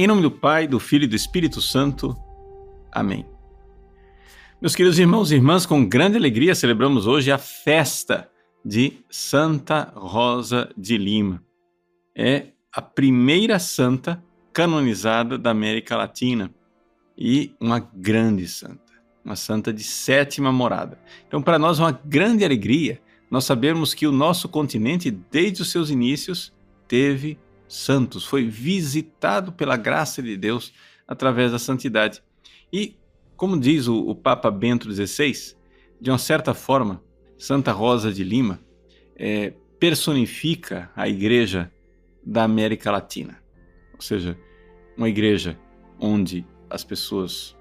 Em nome do Pai, do Filho e do Espírito Santo. Amém. Meus queridos irmãos e irmãs, com grande alegria celebramos hoje a festa de Santa Rosa de Lima. É a primeira santa canonizada da América Latina e uma grande santa, uma santa de sétima morada. Então, para nós, é uma grande alegria nós sabermos que o nosso continente, desde os seus inícios, teve santos, foi visitado pela graça de Deus através da santidade. E, como diz o, o Papa Bento XVI, de uma certa forma, Santa Rosa de Lima é, personifica a igreja da América Latina. Ou seja, uma igreja onde as pessoas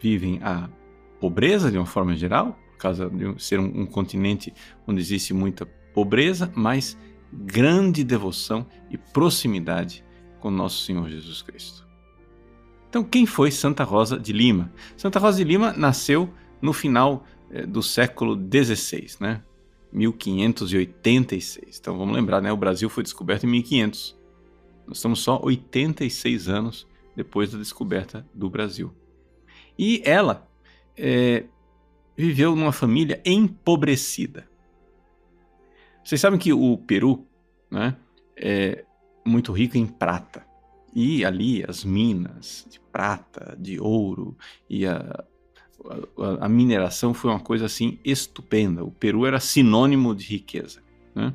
vivem a pobreza de uma forma geral, por causa de ser um, um continente onde existe muita pobreza, mas grande devoção e proximidade com nosso Senhor Jesus Cristo. Então, quem foi Santa Rosa de Lima? Santa Rosa de Lima nasceu no final eh, do século XVI, né? 1586. Então vamos lembrar, né? O Brasil foi descoberto em 1500. Nós estamos só 86 anos depois da descoberta do Brasil. E ela é, viveu numa família empobrecida. Vocês sabem que o Peru né, é muito rico em prata. E ali as minas de prata, de ouro e a, a, a mineração foi uma coisa assim estupenda. O Peru era sinônimo de riqueza. Né?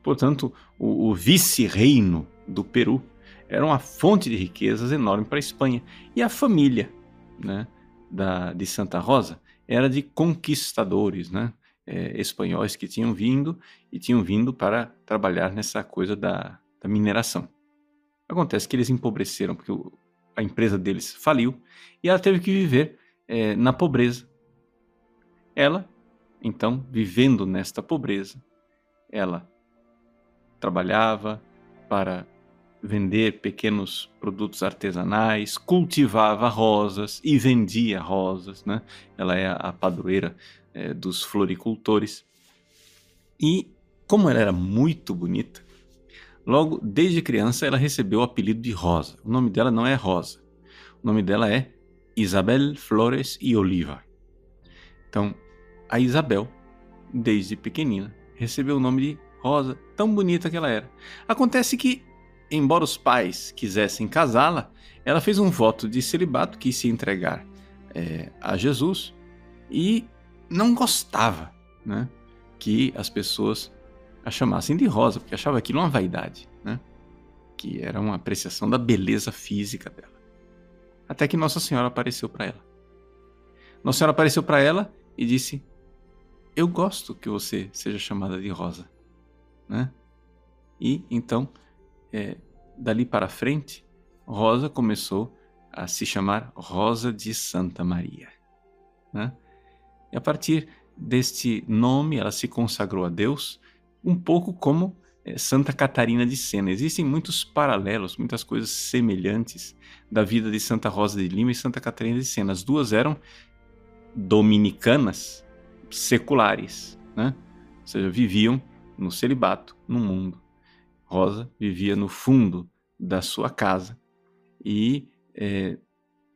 Portanto, o, o vice-reino do Peru era uma fonte de riquezas enorme para a Espanha. E a família né, da, de Santa Rosa era de conquistadores, né? É, espanhóis que tinham vindo e tinham vindo para trabalhar nessa coisa da, da mineração. Acontece que eles empobreceram porque o, a empresa deles faliu e ela teve que viver é, na pobreza. Ela, então, vivendo nesta pobreza, ela trabalhava para vender pequenos produtos artesanais, cultivava rosas e vendia rosas, né? Ela é a padroeira é, dos floricultores. E como ela era muito bonita, logo desde criança ela recebeu o apelido de Rosa. O nome dela não é Rosa, o nome dela é Isabel Flores e Oliva. Então, a Isabel, desde pequenina, recebeu o nome de Rosa, tão bonita que ela era. Acontece que, embora os pais quisessem casá-la, ela fez um voto de celibato, quis se entregar é, a Jesus e não gostava né, que as pessoas a chamassem de rosa, porque achava aquilo uma vaidade, né, que era uma apreciação da beleza física dela. Até que Nossa Senhora apareceu para ela. Nossa Senhora apareceu para ela e disse: Eu gosto que você seja chamada de Rosa. Né? E então, é, dali para frente, Rosa começou a se chamar Rosa de Santa Maria. Né? E a partir deste nome, ela se consagrou a Deus, um pouco como é, Santa Catarina de Sena. Existem muitos paralelos, muitas coisas semelhantes da vida de Santa Rosa de Lima e Santa Catarina de Sena. As duas eram dominicanas seculares, né? ou seja, viviam no celibato, no mundo. Rosa vivia no fundo da sua casa e é,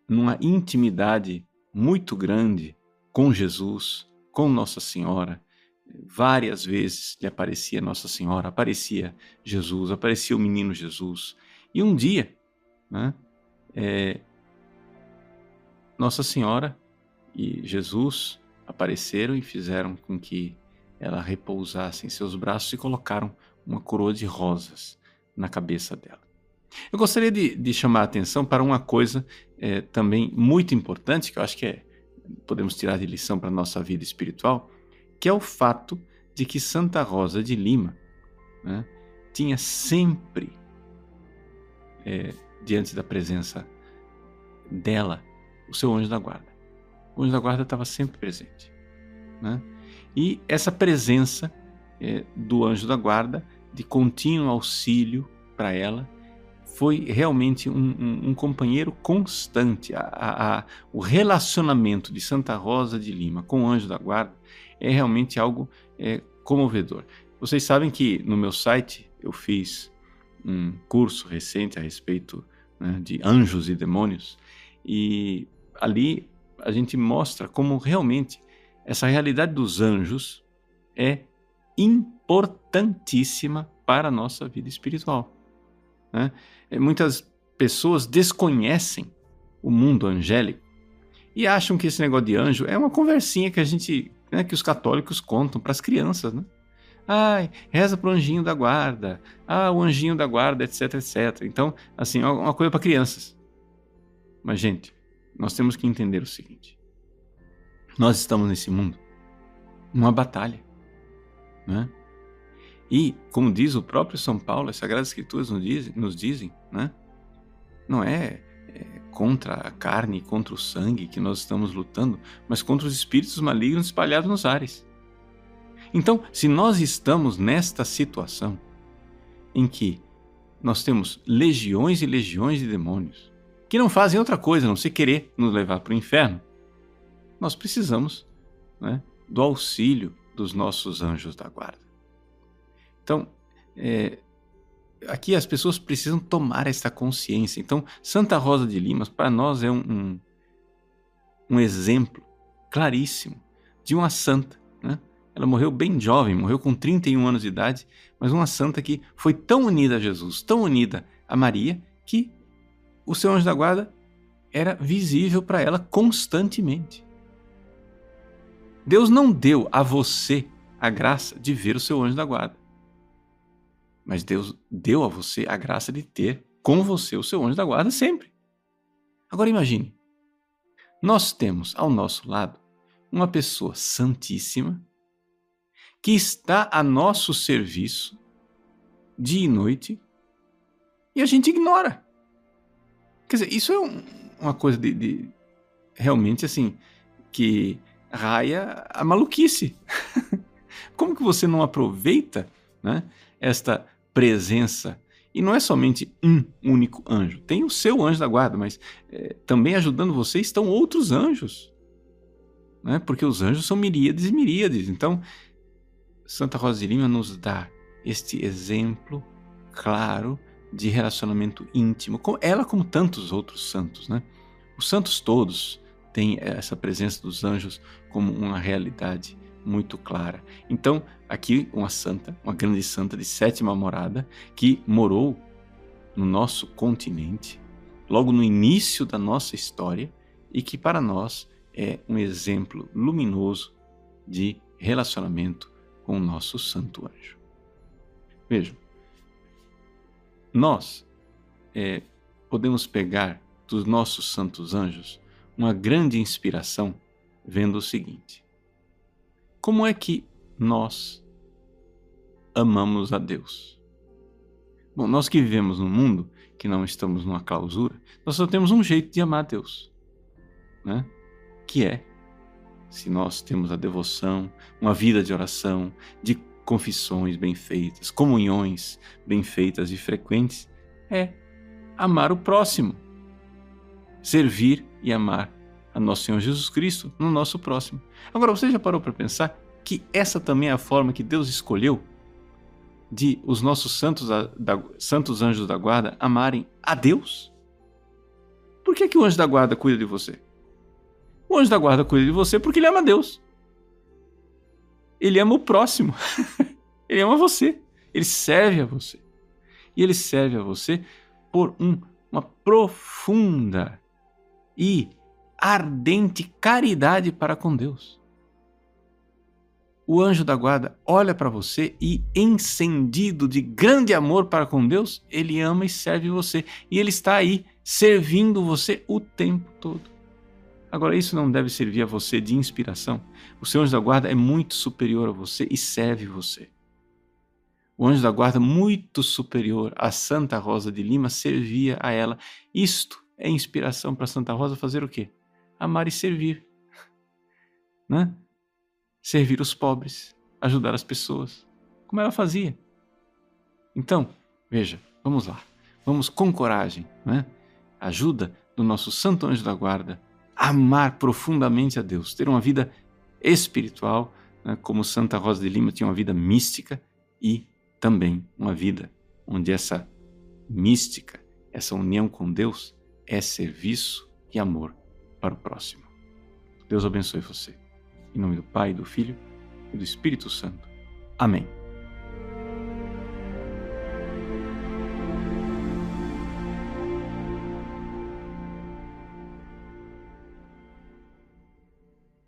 numa intimidade muito grande com Jesus, com Nossa Senhora. Várias vezes lhe aparecia Nossa Senhora, aparecia Jesus, aparecia o menino Jesus. E um dia, né, é, Nossa Senhora e Jesus apareceram e fizeram com que ela repousasse em seus braços e colocaram uma coroa de rosas na cabeça dela. Eu gostaria de, de chamar a atenção para uma coisa é, também muito importante, que eu acho que é podemos tirar de lição para a nossa vida espiritual, que é o fato de que Santa Rosa de Lima né, tinha sempre, é, diante da presença dela, o seu anjo da guarda. O anjo da guarda estava sempre presente. Né? E essa presença é, do anjo da guarda, de contínuo auxílio para ela, foi realmente um, um, um companheiro constante. A, a, a, o relacionamento de Santa Rosa de Lima com o Anjo da Guarda é realmente algo é, comovedor. Vocês sabem que no meu site eu fiz um curso recente a respeito né, de anjos e demônios. E ali a gente mostra como realmente essa realidade dos anjos é importantíssima para a nossa vida espiritual. Né? Muitas pessoas desconhecem o mundo angélico e acham que esse negócio de anjo é uma conversinha que a gente, né, que os católicos contam para as crianças, né? Ai, reza pro anjinho da guarda. Ah, o anjinho da guarda, etc, etc. Então, assim, é uma coisa para crianças. Mas, gente, nós temos que entender o seguinte: nós estamos nesse mundo numa batalha, né? E, como diz o próprio São Paulo, as Sagradas Escrituras nos dizem, nos dizem né? não é, é contra a carne, contra o sangue que nós estamos lutando, mas contra os espíritos malignos espalhados nos ares. Então, se nós estamos nesta situação em que nós temos legiões e legiões de demônios que não fazem outra coisa a não ser querer nos levar para o inferno, nós precisamos né, do auxílio dos nossos anjos da guarda. Então, é, aqui as pessoas precisam tomar essa consciência. Então, Santa Rosa de Limas, para nós, é um, um, um exemplo claríssimo de uma santa ela morreu bem jovem, morreu com 31 anos de idade, mas uma santa que foi tão unida a Jesus, tão unida a Maria, que o seu anjo da guarda era visível para ela constantemente. Deus não deu a você a graça de ver o seu anjo da guarda. Mas Deus deu a você a graça de ter com você o seu anjo da guarda sempre. Agora imagine, nós temos ao nosso lado uma pessoa santíssima que está a nosso serviço dia e noite e a gente ignora. Quer dizer, isso é um, uma coisa de, de, realmente assim que raia a maluquice. Como que você não aproveita né, esta presença? E não é somente um único anjo. Tem o seu anjo da guarda, mas é, também ajudando você estão outros anjos. Né? Porque os anjos são miríades e miríades. Então, Santa Rosa de Lima nos dá este exemplo claro de relacionamento íntimo, ela como tantos outros santos, né? Os santos todos têm essa presença dos anjos como uma realidade muito clara. Então, aqui uma santa, uma grande santa de sétima morada, que morou no nosso continente, logo no início da nossa história, e que para nós é um exemplo luminoso de relacionamento com o nosso santo anjo. Vejam, nós é, podemos pegar dos nossos santos anjos uma grande inspiração vendo o seguinte: como é que nós amamos a Deus? Bom, nós que vivemos num mundo que não estamos numa clausura, nós só temos um jeito de amar a Deus, né? que é se nós temos a devoção, uma vida de oração, de confissões bem feitas, comunhões bem feitas e frequentes, é amar o próximo, servir e amar a nosso Senhor Jesus Cristo no nosso próximo. Agora, você já parou para pensar que essa também é a forma que Deus escolheu de os nossos santos, da, santos anjos da guarda amarem a Deus? Por que, que o anjo da guarda cuida de você? O anjo da guarda cuida de você porque ele ama Deus. Ele ama o próximo. ele ama você. Ele serve a você. E ele serve a você por um, uma profunda e ardente caridade para com Deus. O anjo da guarda olha para você e, encendido de grande amor para com Deus, ele ama e serve você. E ele está aí servindo você o tempo todo. Agora, isso não deve servir a você de inspiração. O seu anjo da guarda é muito superior a você e serve você. O anjo da guarda, muito superior a Santa Rosa de Lima, servia a ela. Isto é inspiração para Santa Rosa fazer o quê? Amar e servir. Né? Servir os pobres, ajudar as pessoas, como ela fazia. Então, veja, vamos lá. Vamos com coragem, né? Ajuda do nosso Santo Anjo da Guarda amar profundamente a Deus, ter uma vida espiritual, né, como Santa Rosa de Lima tinha uma vida mística e também uma vida onde essa mística, essa união com Deus é serviço e amor para o próximo. Deus abençoe você. Em nome do Pai, do Filho e do Espírito Santo. Amém.